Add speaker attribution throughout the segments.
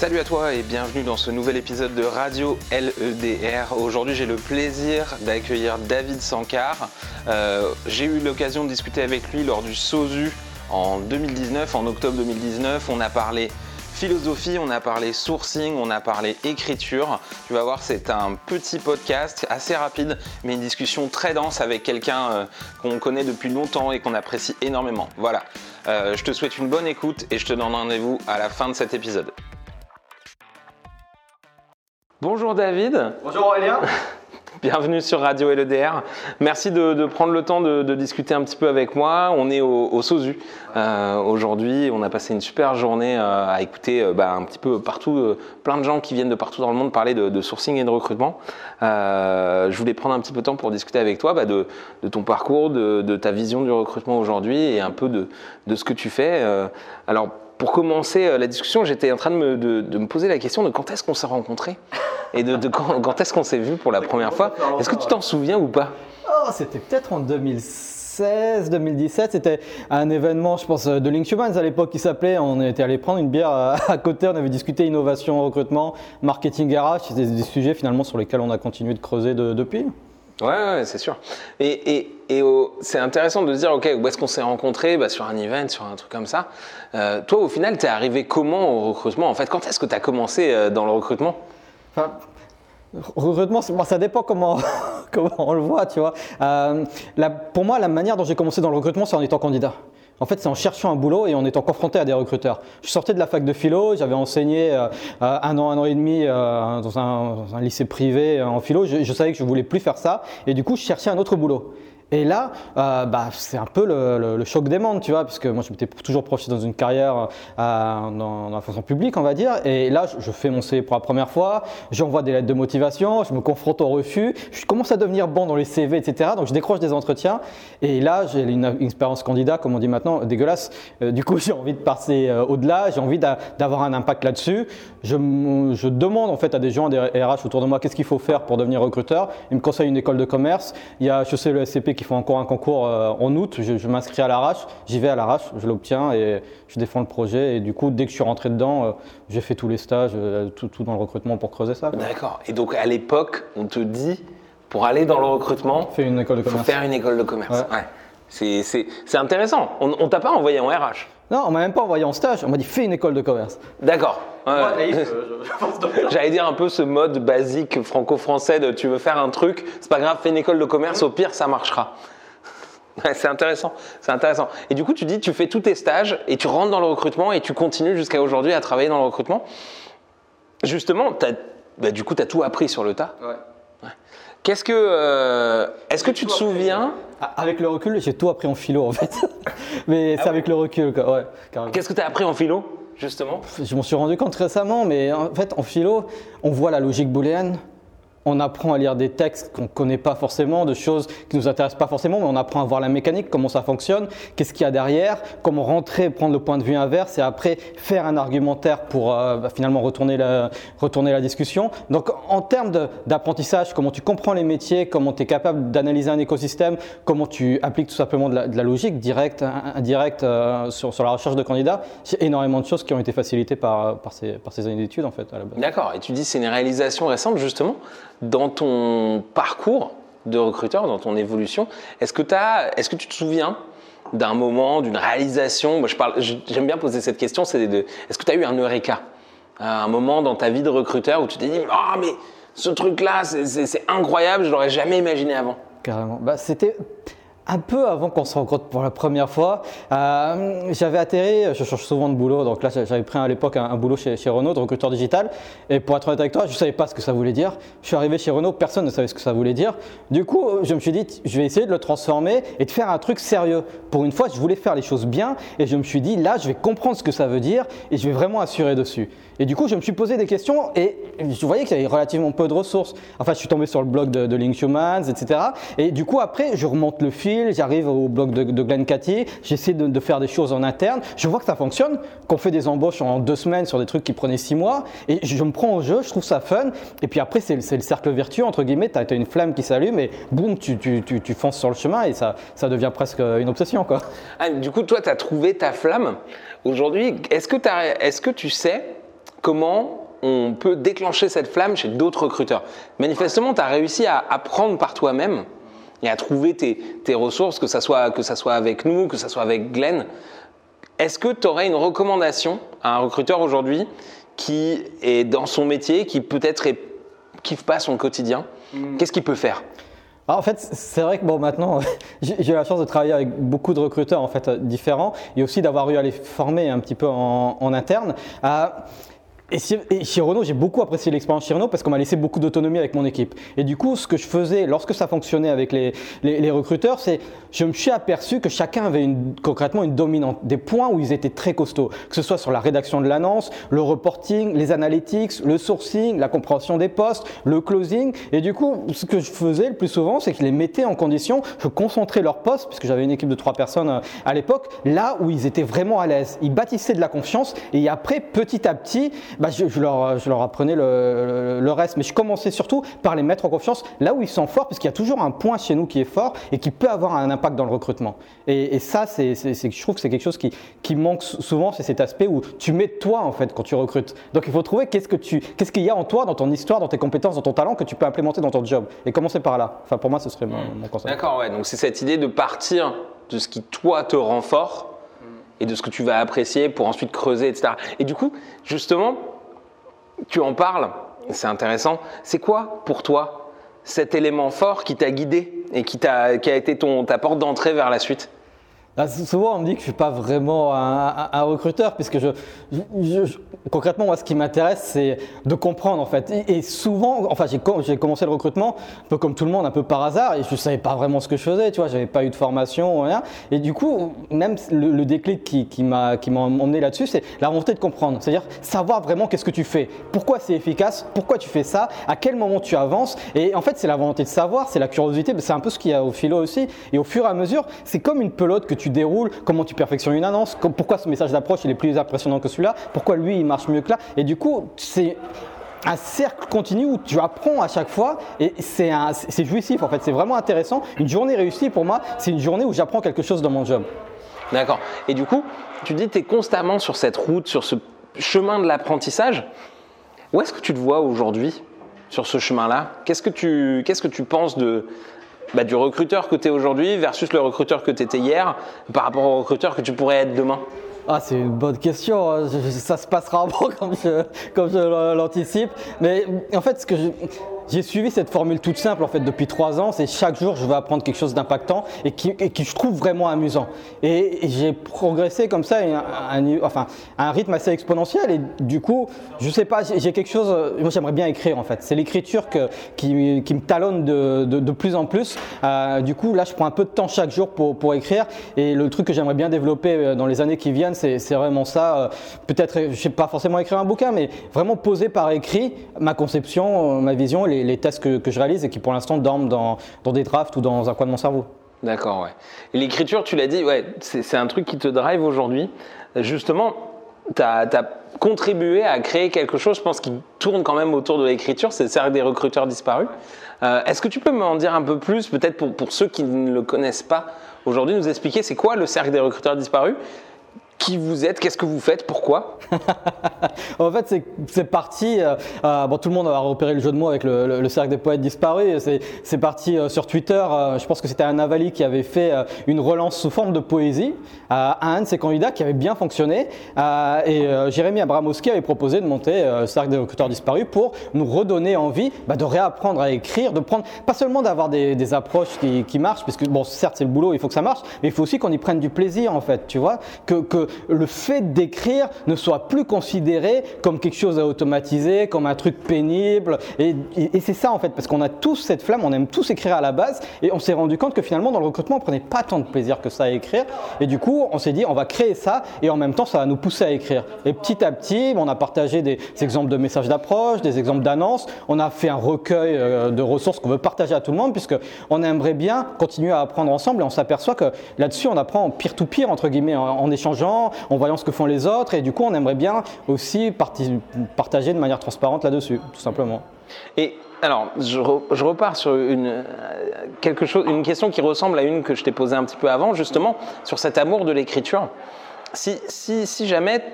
Speaker 1: Salut à toi et bienvenue dans ce nouvel épisode de Radio LEDR. Aujourd'hui j'ai le plaisir d'accueillir David Sankar. Euh, j'ai eu l'occasion de discuter avec lui lors du SOSU en 2019, en octobre 2019. On a parlé philosophie, on a parlé sourcing, on a parlé écriture. Tu vas voir, c'est un petit podcast assez rapide, mais une discussion très dense avec quelqu'un euh, qu'on connaît depuis longtemps et qu'on apprécie énormément. Voilà, Euh, je te souhaite une bonne écoute et je te donne rendez-vous à la fin de cet épisode. Bonjour David,
Speaker 2: Bonjour Aurélien.
Speaker 1: bienvenue sur Radio LEDR. Merci de, de prendre le temps de, de discuter un petit peu avec moi. On est au, au SOSU euh, aujourd'hui. On a passé une super journée euh, à écouter euh, bah, un petit peu partout, plein de gens qui viennent de partout dans le monde parler de, de sourcing et de recrutement. Je voulais prendre un petit peu de temps pour discuter avec toi bah, de, ton parcours, de, ta vision du recrutement aujourd'hui et un peu de, ce que tu fais. Alors, pour commencer euh, la discussion, j'étais en train de me, de- de me poser la question de quand est-ce qu'on s'est rencontrés et de, de quand, quand est-ce qu'on s'est vu pour la première fois. Est-ce que tu t'en souviens ou pas?
Speaker 2: Oh, c'était peut-être en 2016, 2017. C'était un événement, je pense, de Link Humans à l'époque qui s'appelait. On était allé prendre une bière à à côté. On avait discuté innovation, recrutement, marketing RH. C'était des sujets finalement sur lesquels on a continué de creuser de- depuis.
Speaker 1: Ouais, c'est sûr. Et, c'est intéressant de se dire, ok, où est-ce qu'on s'est rencontrés? Bah, Sur un event, sur un truc comme ça. Euh, toi, au final, t'es arrivé comment au recrutement En fait, quand est-ce que tu as commencé euh, dans le recrutement?
Speaker 2: Enfin, recrutement, ça dépend comment, comment on le voit, tu vois. Euh, pour moi, la manière dont j'ai commencé dans le recrutement, c'est en étant candidat. En fait, c'est en cherchant un boulot et en étant confronté à des recruteurs. Je sortais de la fac de philo, j'avais enseigné euh, euh, un an, un an et demi euh, dans, un, lycée privé en philo. Je, je savais que je voulais plus faire ça et du coup, je cherchais un autre boulot. Et là, euh, bah, c'est un peu le, choc des mondes, tu vois, puisque moi je m'étais toujours projeté dans une carrière euh, dans, la fonction publique, on va dire. Et là, je, je fais mon CV pour la première fois, j'envoie des lettres de motivation, je me confronte au refus, je commence à devenir bon dans les CV, etc. Donc je décroche des entretiens. Et là, j'ai une, expérience candidat, comme on dit maintenant, dégueulasse. Euh, du coup, j'ai envie de passer au-delà, j'ai envie d'a- d'avoir un impact là-dessus. Je, je demande en fait à des gens, à des RH autour de moi, qu'est-ce qu'il faut faire pour devenir recruteur. Ils me conseillent une école de commerce. Il y a HEC et le SCP qui font encore un concours euh, en août. Je, je m'inscris à l'arrache, j'y vais à l'arrache, je l'obtiens et je défends le projet. Et du coup, dès que je suis rentré dedans, euh, j'ai fait tous les stages, euh, tout, tout dans le recrutement pour creuser ça.
Speaker 1: D'accord. Et donc, à l'époque, on te dit, pour aller dans le recrutement,
Speaker 2: Fait une école de
Speaker 1: faut
Speaker 2: commerce.
Speaker 1: faire une école de commerce.
Speaker 2: Ouais.
Speaker 1: Ouais. C'est- C'est c'est intéressant. On, on t'a pas envoyé en RH
Speaker 2: Non, on m'a même pas envoyé en stage. On m'a dit fais une école de commerce.
Speaker 1: D'accord. Ouais. J'allais dire un peu ce mode basique franco-français de tu veux faire un truc, c'est pas grave, fais une école de commerce, au pire ça marchera. Ouais, c'est intéressant, c'est intéressant. Et du coup, tu dis, tu fais tous tes stages et tu rentres dans le recrutement et tu continues jusqu'à aujourd'hui à travailler dans le recrutement. Justement, t'as- bah, du coup, tu as tout appris sur le tas. Qu'est-ce que, euh, est-ce que tu te souviens,
Speaker 2: Ah, Avec le recul, j'ai tout appris en philo en fait. Mais
Speaker 1: Ah
Speaker 2: c'est avec le recul, quoi. Ouais,
Speaker 1: qu'est-ce que tu as appris en philo, justement
Speaker 2: Je m'en suis rendu compte récemment, mais en fait, en philo, on voit la logique booléenne. On apprend à lire des textes qu'on ne connaît pas forcément, de choses qui nous intéressent pas forcément, mais on apprend à voir la mécanique, comment ça fonctionne, qu'est-ce qu'il y a derrière, comment rentrer, prendre le point de vue inverse et après faire un argumentaire pour euh, bah, finalement retourner la, discussion. Donc en termes d'apprentissage, comment tu comprends les métiers, comment tu es capable d'analyser un écosystème, comment tu appliques tout simplement de la, logique directe, in- indirecte euh, sur, la recherche de candidats, c'est énormément de choses qui ont été facilitées par, ces, par ces années d'études en fait.
Speaker 1: D'accord. Et tu dis c'est une réalisation récente justement dans ton parcours de recruteur, dans ton évolution. Est-ce que, tu te souviens d'un moment, d'une réalisation? Moi, je parle, J'aime bien poser cette question. C'est est-ce que tu as eu un eureka? Un moment dans ta vie de recruteur où tu t'es dit Ah, mais ce truc-là, c'est incroyable, je l'aurais jamais imaginé avant.
Speaker 2: Carrément. Bah, C'était un peu avant qu'on se rencontre pour la première fois. Euh, j'avais atterri, je change souvent de boulot, donc là j'avais pris à l'époque un, boulot chez, chez Renault, de recruteur digital. Et pour être honnête avec toi, je ne savais pas ce que ça voulait dire. Je suis arrivé chez Renault, personne ne savait ce que ça voulait dire. Du coup, je me suis dit, je vais essayer de le transformer et de faire un truc sérieux. Pour une fois, je voulais faire les choses bien et je me suis dit, là, je vais comprendre ce que ça veut dire et je vais vraiment assurer dessus. Et du coup, je me suis posé des questions et je voyais qu'il y avait relativement peu de ressources. Enfin, je suis tombé sur le blog de, de Link Humans, etc. Et du coup, après, je remonte le fil, j'arrive au blog de, de Glenn Cathy, j'essaie de, faire des choses en interne. Je vois que ça fonctionne, qu'on fait des embauches en deux semaines sur des trucs qui prenaient six mois. Et je me prends au jeu, je trouve ça fun. Et puis après, c'est le cercle vertueux, entre guillemets. Tu as, une flamme qui s'allume et boum, tu, fonces sur le chemin et ça, devient presque une obsession. Quoi.
Speaker 1: Ah, du coup, toi, tu as trouvé ta flamme. Aujourd'hui, est que tu sais comment on peut déclencher cette flamme chez d'autres recruteurs. Manifestement, tu as réussi à apprendre par toi-même et à trouver tes, ressources, que ça, soit, que ça soit avec nous, que ça soit avec Glenn. Est-ce que tu aurais une recommandation à un recruteur aujourd'hui qui est dans son métier, qui peut-être ne kiffe pas son quotidien? Hmm. Qu'est-ce qu'il peut faire?
Speaker 2: Ah, en fait, c'est vrai que bon, maintenant, j'ai eu la chance de travailler avec beaucoup de recruteurs en fait différents et aussi d'avoir eu à les former un petit peu en, en interne. Euh, et, chez Renault, j'ai beaucoup apprécié l'expérience chez Renault parce qu'on m'a laissé beaucoup d'autonomie avec mon équipe. Et du coup, ce que je faisais lorsque ça fonctionnait avec les, les, les recruteurs, c'est je me suis aperçu que chacun avait une, concrètement une dominante, des points où ils étaient très costauds, que ce soit sur la rédaction de l'annonce, le reporting, les analytics, le sourcing, la compréhension des postes, le closing. Et du coup, ce que je faisais le plus souvent, c'est que je les mettais en condition, je concentrais leurs postes, puisque j'avais une équipe de trois personnes euh, à l'époque, là où ils étaient vraiment à l'aise. Ils bâtissaient de la confiance et après, petit à petit, bah, je, leur, je, leur, apprenais le, le, reste. Mais je commençais surtout par les mettre en confiance là où ils sont forts, parce qu'il y a toujours un point chez nous qui est fort et qui peut avoir un impact dans le recrutement. Et, ça, c'est, je trouve que c'est quelque chose qui, qui manque souvent, c'est cet aspect où tu mets toi en fait quand tu recrutes. Donc il faut trouver qu'est-ce, que tu, qu'est-ce qu'il y a en toi, dans ton histoire, dans tes compétences, dans ton talent que tu peux implémenter dans ton job. Et commencer par là. Enfin, pour moi, ce serait mon, mon conseil.
Speaker 1: D'accord, ouais. Donc c'est cette idée de partir de ce qui toi te rend fort et de ce que tu vas apprécier pour ensuite creuser, etc. Et du coup, justement, tu en parles, c'est intéressant. C'est quoi pour toi cet élément fort qui t'a guidé et qui, a, été ta porte d'entrée vers la suite?
Speaker 2: Bah, souvent, on me dit que je ne suis pas vraiment un, recruteur, puisque je, concrètement, moi, ce qui m'intéresse, c'est de comprendre, en fait. Et, souvent, enfin, j'ai commencé le recrutement, un peu comme tout le monde, un peu par hasard, et je ne savais pas vraiment ce que je faisais, tu vois, j'avais pas eu de formation, rien. Et du coup, même le, déclic qui, qui m'a emmené là-dessus, c'est la volonté de comprendre. C'est-à-dire savoir vraiment qu'est-ce que tu fais, pourquoi c'est efficace, pourquoi tu fais ça, à quel moment tu avances. Et en fait, c'est la volonté de savoir, c'est la curiosité, c'est un peu ce qu'il y a au philo aussi. Et au fur et à mesure, c'est comme une pelote que tu déroules, comment tu perfectionnes une annonce, pourquoi ce message d'approche il est plus impressionnant que celui-là, pourquoi lui il marche mieux que là. Et du coup, c'est un cercle continu où tu apprends à chaque fois et c'est jouissif en fait, c'est vraiment intéressant. Une journée réussie pour moi, c'est une journée où j'apprends quelque chose dans mon job.
Speaker 1: D'accord. Et du coup, tu dis tu es constamment sur cette route, sur ce chemin de l'apprentissage. Où est-ce que tu te vois aujourd'hui sur ce chemin-là? Qu'est-ce que tu qu'est-ce que tu penses de bah, du recruteur que tu es aujourd'hui versus le recruteur que tu étais hier par rapport au recruteur que tu pourrais être demain
Speaker 2: ah, c'est une bonne question. Ça se passera comme je, comme je l'anticipe. Mais en fait, ce que je, j'ai suivi cette formule toute simple en fait depuis trois ans, c'est chaque jour je vais apprendre quelque chose d'impactant et qui, qui, je trouve vraiment amusant. Et, j'ai progressé comme ça à un, enfin, un rythme assez exponentiel et du coup, je sais pas, j'ai quelque chose, moi j'aimerais bien écrire en fait. C'est l'écriture qui, qui, me talonne de, de, plus en plus. Euh, du coup, là je prends un peu de temps chaque jour pour, pour écrire et le truc que j'aimerais bien développer euh, dans les années qui viennent, c'est vraiment ça. Euh, peut-être, je sais pas forcément écrire un bouquin, mais vraiment poser par écrit ma conception, ma vision et les les, tests que, je réalise et qui pour l'instant dorment dans, des drafts ou dans un coin de mon cerveau.
Speaker 1: D'accord, ouais. L'écriture, tu l'as dit, ouais, c'est un truc qui te drive aujourd'hui. Justement, tu as, contribué à créer quelque chose, je pense, qui tourne quand même autour de l'écriture, c'est le cercle des recruteurs disparus. Euh, est-ce que tu peux m'en dire un peu plus, peut-être pour, pour ceux qui ne le connaissent pas aujourd'hui, nous expliquer c'est quoi le cercle des recruteurs disparus qui vous êtes, qu'est-ce que vous faites, pourquoi
Speaker 2: En fait, c'est parti. Euh, euh, bon, tout le monde a repéré le jeu de mots avec le, cercle des poètes disparus. C'est parti euh, sur Twitter. je pense que c'était un Navali qui avait fait une relance sous forme de poésie à un de ses candidats qui avait bien fonctionné. et Jérémy Abramowski avait proposé de monter le cercle des recruteurs disparus pour nous redonner envie bah, de réapprendre à écrire, de prendre, pas seulement d'avoir des, approches qui, marchent, puisque bon, certes c'est le boulot, il faut que ça marche, mais il faut aussi qu'on y prenne du plaisir en fait, tu vois, que, que le fait d'écrire ne soit plus considéré comme quelque chose à automatiser, comme un truc pénible. Et, c'est ça en fait, parce qu'on a tous cette flamme, on aime tous écrire à la base, et on s'est rendu compte que finalement dans le recrutement, on prenait pas tant de plaisir que ça à écrire. Et du coup, on s'est dit, on va créer ça, et en même temps, ça va nous pousser à écrire. Et petit à petit, on a partagé des exemples de messages d'approche, des exemples d'annonces. On a fait un recueil euh, de ressources qu'on veut partager à tout le monde, puisque on aimerait bien continuer à apprendre ensemble, et on s'aperçoit que là-dessus, on apprend pire to pire entre guillemets, en, échangeant, en voyant ce que font les autres, et du coup, on aimerait bien aussi partager de manière transparente là-dessus, tout simplement.
Speaker 1: Et alors, je, repars sur une, quelque chose, une question qui ressemble à une que je t'ai posée un petit peu avant, justement, sur cet amour de l'écriture. Si, si, si jamais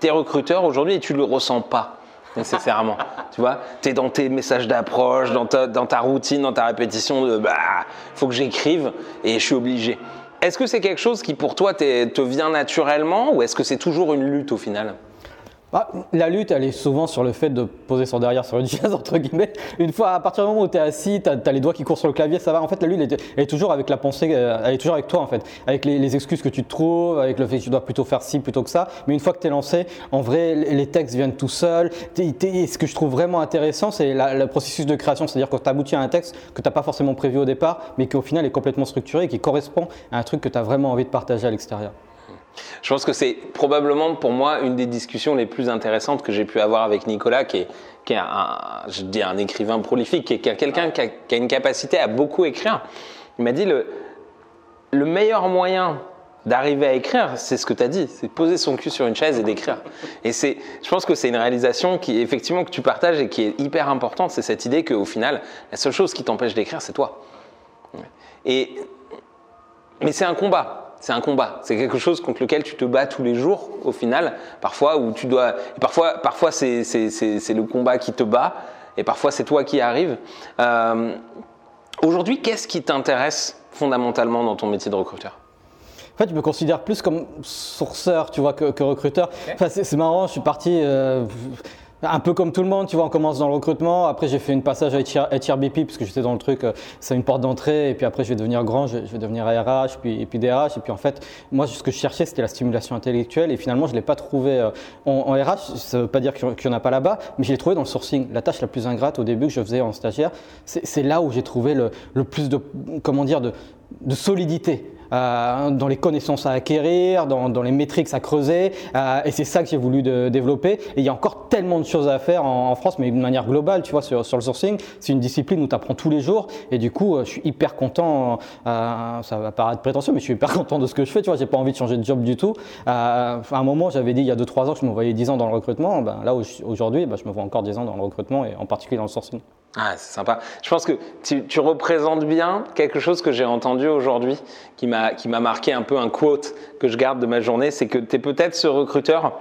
Speaker 1: tu es recruteur aujourd'hui et tu ne le ressens pas, nécessairement. tu vois, tu es dans tes messages d'approche, dans ta, dans ta, routine, dans ta répétition de bah, faut que j'écrive et je suis obligé. Est-ce que c'est quelque chose qui pour toi te vient naturellement ou est-ce que c'est toujours une lutte au final?
Speaker 2: Bah, la lutte, elle est souvent sur le fait de poser son derrière sur une chaise, entre guillemets. Une fois, à partir du moment où tu es assis, tu as, les doigts qui courent sur le clavier, ça va. En fait, la lutte, elle est, toujours avec la pensée, euh, elle est toujours avec toi, en fait. Avec les, excuses que tu te trouves, avec le fait que tu dois plutôt faire ci plutôt que ça. Mais une fois que tu es lancé, en vrai, les textes viennent tout seuls. ce que je trouve vraiment intéressant, c'est le processus de création. C'est-à-dire que tu aboutis à un texte que tu n'as pas forcément prévu au départ, mais qui au final est complètement structuré et qui correspond à un truc que tu as vraiment envie de partager à l'extérieur.
Speaker 1: Je pense que c'est probablement pour moi une des discussions les plus intéressantes que j'ai pu avoir avec Nicolas, qui est, un, je dis un écrivain prolifique, qui est quelqu'un qui, a une capacité à beaucoup écrire. Il m'a dit le, le meilleur moyen d'arriver à écrire, c'est ce que tu as dit, c'est poser son cul sur une chaise et d'écrire. Et c'est, je pense que c'est une réalisation qui, effectivement, que tu partages et qui est hyper importante. C'est cette idée qu'au final, la seule chose qui t'empêche d'écrire, c'est toi. Et, mais c'est un combat c'est un combat. C'est quelque chose contre lequel tu te bats tous les jours, au final. Parfois, où tu dois. Parfois, parfois c'est, le combat qui te bat, et parfois c'est toi qui arrives. Euh, aujourd'hui, qu'est-ce qui t'intéresse fondamentalement dans ton métier de recruteur?
Speaker 2: En fait, je me considère plus comme sourceur, tu vois, que, recruteur. Enfin, c'est, marrant, je suis parti. Euh, un peu comme tout le monde, tu vois, on commence dans le recrutement. Après, j'ai fait une passage à HRBP parce que j'étais dans le truc, euh, c'est une porte d'entrée. Et puis après, je vais devenir grand, je, vais devenir RH, puis, et puis DRH. Et puis en fait, moi, ce que je cherchais, c'était la stimulation intellectuelle. Et finalement, je ne l'ai pas trouvé euh, en, RH. Ça ne veut pas dire qu'il n'y en a pas là-bas, mais je l'ai trouvé dans le sourcing. La tâche la plus ingrate au début que je faisais en stagiaire, c'est là où j'ai trouvé le, plus de, comment dire, de solidité. Euh, dans les connaissances à acquérir, dans, les métriques à creuser. Euh, et c'est ça que j'ai voulu développer. Et il y a encore tellement de choses à faire en, France, mais de manière globale, tu vois, sur, le sourcing. C'est une discipline où tu apprends tous les jours. Et du coup, euh, je suis hyper content. ça va paraître prétentieux, mais je suis hyper content de ce que je fais. Tu vois, j'ai pas envie de changer de job du tout. à un moment, j'avais dit il y a 2-3 ans que je me voyais 10 ans dans le recrutement. Ben, là, aujourd'hui, ben, je me vois encore 10 ans dans le recrutement et en particulier dans le sourcing.
Speaker 1: Ah, c'est sympa. Je pense que tu, représentes bien quelque chose que j'ai entendu aujourd'hui qui m'a marqué un peu un quote que je garde de ma journée, c'est que tu es peut-être ce recruteur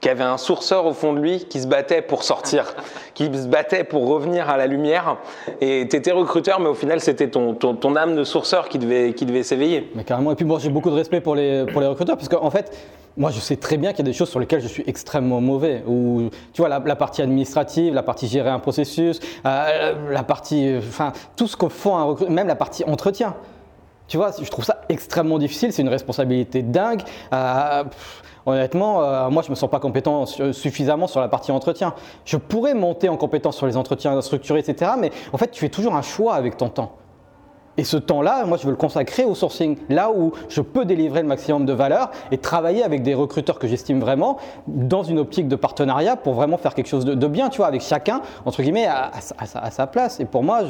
Speaker 1: qui avait un sourceur au fond de lui qui se battait pour sortir, qui se battait pour revenir à la lumière. Et tu étais recruteur, mais au final, c'était ton, ton, âme de sourceur qui devait, qui devait s'éveiller.
Speaker 2: Mais carrément. Et puis moi, j'ai beaucoup de respect pour les, pour les recruteurs, parce qu'en fait, moi, je sais très bien qu'il y a des choses sur lesquelles je suis extrêmement mauvais. Ou, tu vois, la, partie administrative, la partie gérer un processus, euh, la partie, enfin, tout ce qu'on fait un même la partie entretien. Tu vois, je trouve ça extrêmement difficile. C'est une responsabilité dingue. Euh, honnêtement, euh, moi, je me sens pas compétent suffisamment sur la partie entretien. Je pourrais monter en compétence sur les entretiens structurés, etc. Mais en fait, tu fais toujours un choix avec ton temps. Et ce temps-là, moi, je veux le consacrer au sourcing, là où je peux délivrer le maximum de valeur et travailler avec des recruteurs que j'estime vraiment dans une optique de partenariat pour vraiment faire quelque chose de, bien, tu vois, avec chacun, entre guillemets, à, sa place. Et pour moi,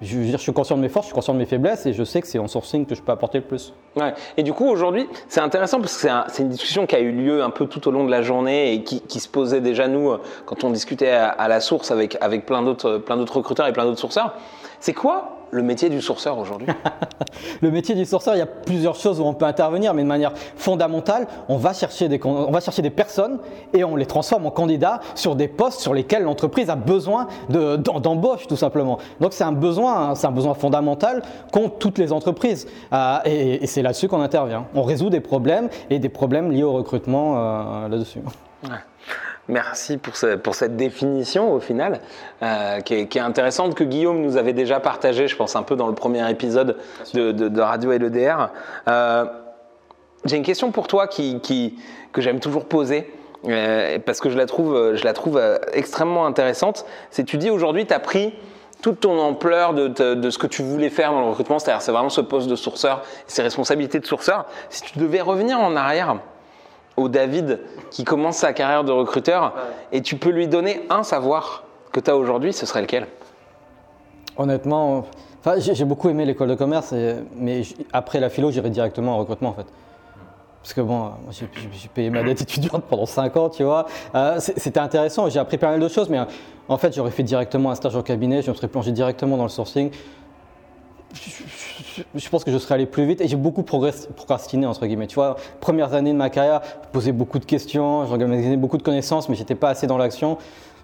Speaker 2: je, je, suis conscient de mes forces, je suis conscient de mes faiblesses et je sais que c'est en sourcing que je peux apporter le plus.
Speaker 1: Ouais. Et du coup, aujourd'hui, c'est intéressant parce que c'est une discussion qui a eu lieu un peu tout au long de la journée et qui, se posait déjà, nous, euh, quand on discutait à, à la source avec, avec plein d'autres recruteurs et plein d'autres sourceurs. C'est quoi le métier du sourceur aujourd'hui
Speaker 2: Le métier du sourceur, il y a plusieurs choses où on peut intervenir, mais de manière fondamentale, on va chercher des, on va chercher des personnes et on les transforme en candidats sur des postes sur lesquels l'entreprise a besoin d'embauche, tout simplement. Donc c'est un besoin, c'est un besoin fondamental qu'ont toutes les entreprises. Euh, et, c'est là-dessus qu'on intervient. On résout des problèmes et des problèmes liés au recrutement euh, là-dessus.
Speaker 1: Merci pour, pour, cette définition au final, euh, qui, est, intéressante, que Guillaume nous avait déjà partagé, je pense, un peu dans le premier épisode de, de, de Radio LEDR. Euh, J'ai une question pour toi qui, qui- que j'aime toujours poser. euh, parce que je la trouve, je la trouve extrêmement intéressante. C'est tu dis aujourd'hui, tu as pris toute ton ampleur de, de- de ce que tu voulais faire dans le recrutement, c'est-à-dire c'est vraiment ce poste de sourceur, ces responsabilités de sourceur. Si tu devais revenir en arrière au David qui commence sa carrière de recruteur et tu peux lui donner un savoir que tu as aujourd'hui, ce serait lequel?
Speaker 2: Honnêtement, enfin, j'ai beaucoup aimé l'école de commerce, et- mais après la philo, j'irai directement en recrutement en fait. Parce que bon, j'ai payé ma dette étudiante pendant 5 ans, tu vois. Euh, C'était intéressant, j'ai appris pas mal de choses, mais en fait, j'aurais fait directement un stage au cabinet, je me serais plongé directement dans le sourcing. Je, pense que je serais allé plus vite et j'ai beaucoup progress- procrastiné, entre guillemets. Tu vois, premières années de ma carrière, je posais beaucoup de questions, j'organisais beaucoup de connaissances, mais j'étais pas assez dans l'action.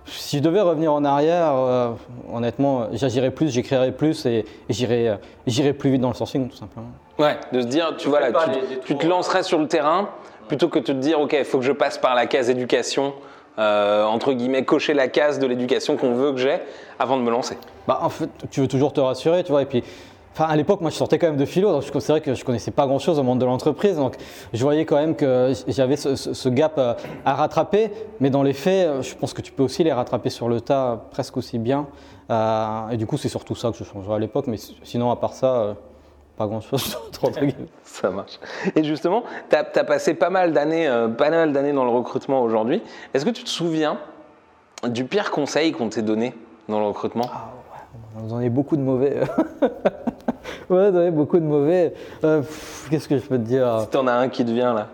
Speaker 2: Si je devais revenir en arrière, euh, honnêtement, j'agirais plus, j'écrirais plus et, et j'irais euh, j'irais plus vite dans le sourcing, tout simplement.
Speaker 1: Ouais, de se dire, tu vois là, tu,
Speaker 3: les- les
Speaker 1: tu te lancerais sur le terrain plutôt que de te dire, ok, il faut que je passe par la case éducation, euh, entre guillemets, cocher la case de l'éducation qu'on veut que j'ai avant de me lancer.
Speaker 2: Bah, en fait, tu veux toujours te rassurer, tu vois. Et puis, enfin, à l'époque, moi, je sortais quand même de philo, donc je- c'est vrai que je connaissais pas grand-chose au monde de l'entreprise, donc je voyais quand même que j'avais ce, ce- ce gap euh, à rattraper. Mais dans les faits, euh, je pense que tu peux aussi les rattraper sur le tas euh, presque aussi bien. Euh, et du coup, c'est surtout ça que je changerais à l'époque. Mais sinon, à part ça, euh, pas grand-chose.
Speaker 1: Ça marche. Et justement, tu as, passé pas mal d'années euh, pas mal d'années dans le recrutement aujourd'hui. Est-ce que tu te souviens du pire conseil qu'on t'ait donné dans le recrutement?
Speaker 2: Vous en avez beaucoup de mauvais. ouais, beaucoup de mauvais. Euh, Qu'est-ce que je peux te dire?
Speaker 1: Si t'en as un qui te vient là.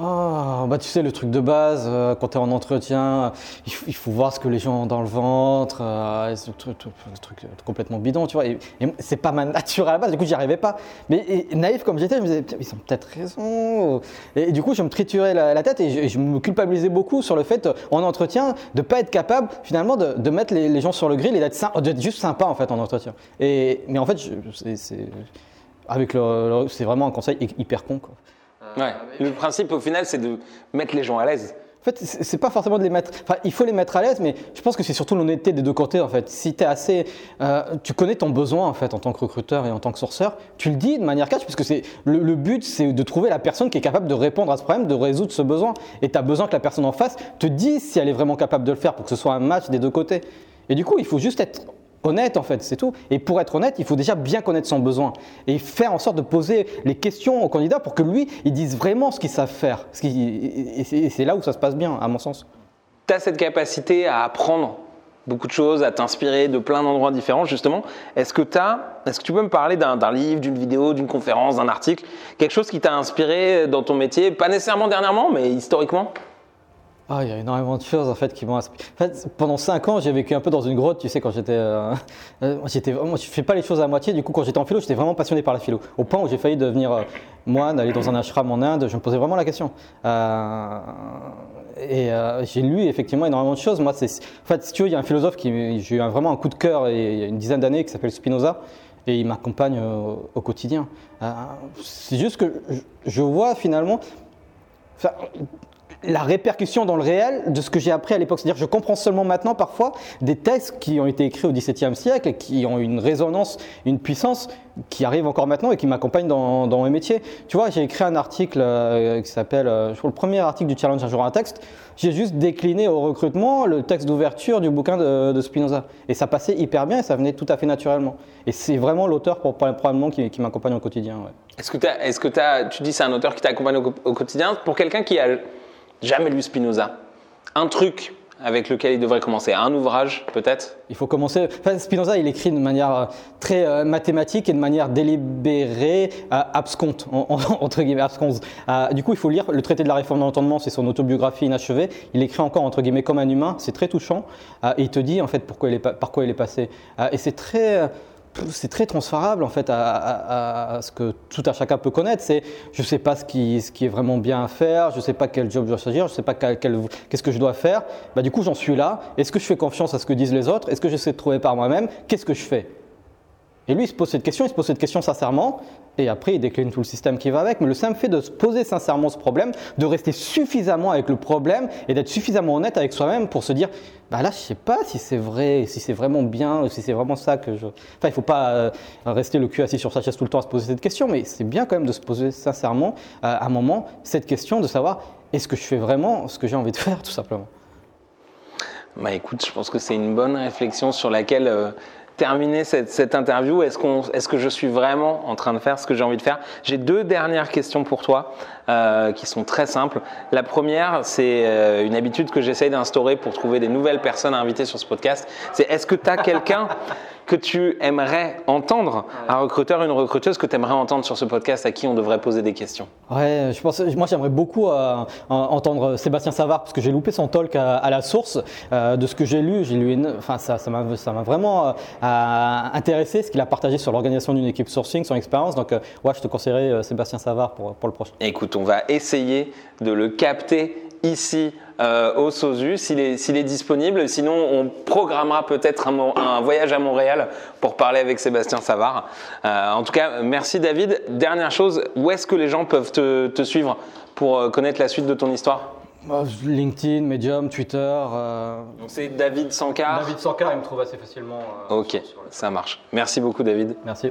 Speaker 2: Ah, bah tu sais, le truc de base, euh, quand tu es en entretien, il faut, voir ce que les gens ont dans le ventre, euh, ce truc, euh, complètement bidon, tu vois. Et, et c'est pas ma nature à la base, du coup, j'y arrivais pas. Mais naïf comme j'étais, je me disais, ils ont peut-être raison. Et, du coup, je me triturais la, tête et je, me culpabilisais beaucoup sur le fait, euh, en entretien, de pas être capable, finalement, de, mettre les, gens sur le grill et d'être juste sympa, en fait, en entretien. Et, mais en fait, c'est- avec c'est vraiment un conseil hy- hyper con, quoi.
Speaker 1: Ouais. Le principe au final, c'est de mettre les gens à l'aise.
Speaker 2: En fait, c'est pas forcément de les mettre. Enfin, il faut les mettre à l'aise, mais je pense que c'est surtout l'honnêteté des deux côtés. En fait, si tu es assez, euh, tu connais ton besoin en fait en tant que recruteur et en tant que sourceur, tu le dis de manière cash, parce que c'est le, le but, c'est de trouver la personne qui est capable de répondre à ce problème, de résoudre ce besoin. Et tu as besoin que la personne en face te dise si elle est vraiment capable de le faire pour que ce soit un match des deux côtés. Et du coup, il faut juste être honnête en fait, c'est tout. Et pour être honnête, il faut déjà bien connaître son besoin et faire en sorte de poser les questions au candidat pour que lui, il dise vraiment ce qu'il savent faire. Ce et c'est- là où ça se passe bien, à mon sens.
Speaker 1: tu as cette capacité à apprendre beaucoup de choses, à t'inspirer de plein d'endroits différents, justement. Est-ce que, t'as- est-ce que tu peux me parler d'un livre, d'une vidéo, d'une conférence, d'un article, quelque chose qui t'a inspiré dans ton métier, pas nécessairement dernièrement, mais historiquement?
Speaker 2: Ah, il y a énormément de choses en fait qui m'ont inspiré. En fait, pendant 5 ans, j'ai vécu un peu dans une grotte, tu sais, quand j'étais. euh, euh, j'étais vraiment, je fais pas les choses à moitié. Du coup, quand j'étais en philo, j'étais vraiment passionné par la philo. Au point où j'ai failli devenir euh, moine, aller dans un ashram en Inde. Je me posais vraiment la question. Euh, et euh, j'ai lu effectivement énormément de choses. Moi, c'est, en fait, si tu veux, il y a un philosophe qui, j'ai eu un- vraiment un coup de cœur il y a une dizaine d'années qui s'appelle Spinoza. Et il m'accompagne au quotidien. C'est juste que je, vois finalement. La répercussion dans le réel de ce que j'ai appris à l'époque. C'est-à-dire je comprends seulement maintenant parfois des textes qui ont été écrits au XVIIe siècle et qui ont une résonance, une puissance qui arrive encore maintenant et qui m'accompagne dans, mes métiers. Tu vois, j'ai écrit un article euh, qui s'appelle, euh, je crois, le premier article du Challenge un jour un texte. J'ai juste décliné au recrutement le texte d'ouverture du bouquin de, Spinoza. Et ça passait hyper bien et ça venait tout à fait naturellement. Et c'est vraiment l'auteur pour- probablement qui, qui m'accompagne au quotidien.
Speaker 1: Est-ce que, t'as- est-ce que tu dis c'est un auteur qui t'accompagne au, co- au quotidien Pour quelqu'un qui a jamais lu Spinoza, un truc avec lequel il devrait commencer, un ouvrage peut-être?
Speaker 2: Il faut commencer. Spinoza, il écrit de manière euh, très euh, mathématique et de manière délibérée, euh, absconte, en- en- entre guillemets, absconse. Euh, du coup, il faut lire le traité de la réforme de l'entendement, c'est son autobiographie inachevée. Il écrit encore, entre guillemets, comme un humain, c'est très touchant. Et il te dit, en fait, pourquoi il est, pa- par quoi il est passé. Et c'est très. C'est très transférable en fait à, ce que tout à chacun peut connaître. C'est je ne sais pas ce qui, est vraiment bien à faire, je ne sais pas quel job je dois choisir, je ne sais pas qu'est-ce que je dois faire. Bah, du coup, j'en suis là. Est-ce que je fais confiance à ce que disent les autres? Est-ce que j'essaie de trouver par moi-même? Qu'est-ce que je fais? Et lui, il se pose cette question, il se pose cette question sincèrement, et après, il décline tout le système qui va avec. Mais le simple fait de se poser sincèrement ce problème, de rester suffisamment avec le problème et d'être suffisamment honnête avec soi-même pour se dire, bah là, je sais pas si c'est vrai, si c'est vraiment bien, si c'est vraiment ça que je. Enfin, il faut pas euh, rester le cul assis sur sa chaise tout le temps à se poser cette question, mais c'est bien quand même de se poser sincèrement euh, à un moment cette question de savoir est-ce que je fais vraiment ce que j'ai envie de faire, tout simplement?
Speaker 1: Bah écoute, je pense que c'est une bonne réflexion sur laquelle euh, terminer cette, interview. Est-ce est que je suis vraiment en train de faire ce que j'ai envie de faire? J'ai deux dernières questions pour toi euh, qui sont très simples. La première, c'est euh, une habitude que j'essaye d'instaurer pour trouver des nouvelles personnes à inviter sur ce podcast. C'est est-ce que tu as quelqu'un que tu aimerais entendre, un recruteur, une recruteuse que tu aimerais entendre sur ce podcast à qui on devrait poser des questions
Speaker 2: Ouais, je pense, moi j'aimerais beaucoup euh, entendre Sébastien Savard parce que j'ai loupé son talk à, la source. Euh, de ce que j'ai lu, j'ai lu, enfin ça, ça m'a, ça m'a vraiment euh, intéressé ce qu'il a partagé sur l'organisation d'une équipe sourcing, son expérience. Donc ouais, je te conseillerais Sébastien Savard pour, pour le prochain.
Speaker 1: Écoute, on va essayer de le capter ici euh, au SOSU s'il est, est, disponible. Sinon, on programmera peut-être un, voyage à Montréal pour parler avec Sébastien Savard. Euh, en tout cas, merci David. Dernière chose, où est-ce que les gens peuvent te, suivre pour euh, connaître la suite de ton histoire?
Speaker 2: Bah, LinkedIn, Medium, Twitter.
Speaker 1: Donc c'est David Sankar.
Speaker 2: David Sankar, il me trouve assez facilement.
Speaker 1: ok, ça marche. Merci beaucoup David.
Speaker 2: Merci.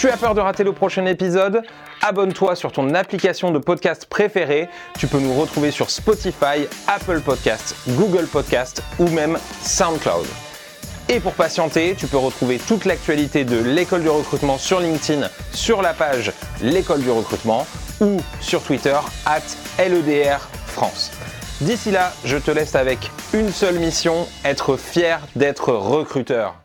Speaker 1: Tu as peur de rater le prochain épisode? Abonne-toi sur ton application de podcast préférée. Tu peux nous retrouver sur Spotify, Apple Podcasts, Google Podcasts ou même SoundCloud. Et pour patienter, tu peux retrouver toute l'actualité de l'école du recrutement sur LinkedIn, sur la page l'école du recrutement ou sur Twitter at LEDR France. D'ici là, je te laisse avec une seule mission, être fier d'être recruteur.